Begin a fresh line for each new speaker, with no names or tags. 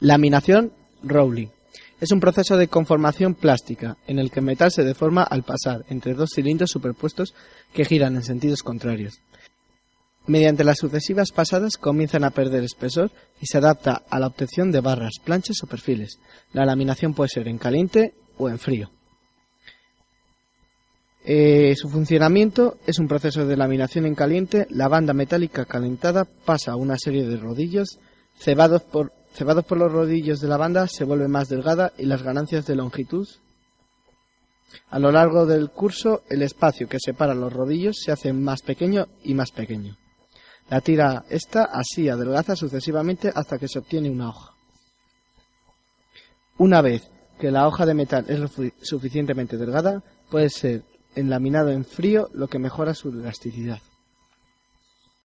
Laminación Rowley. Es un proceso de conformación plástica en el que el metal se deforma al pasar entre dos cilindros superpuestos que giran en sentidos contrarios. Mediante las sucesivas pasadas comienzan a perder espesor y se adapta a la obtención de barras, planchas o perfiles. La laminación puede ser en caliente o en frío. Eh, su funcionamiento es un proceso de laminación en caliente. La banda metálica calentada pasa a una serie de rodillos cebados por, cebados por los rodillos de la banda se vuelve más delgada y las ganancias de longitud a lo largo del curso, el espacio que separa los rodillos se hace más pequeño y más pequeño. La tira esta así adelgaza sucesivamente hasta que se obtiene una hoja. Una vez que la hoja de metal es suficientemente delgada, puede ser enlaminado en frío, lo que mejora su elasticidad.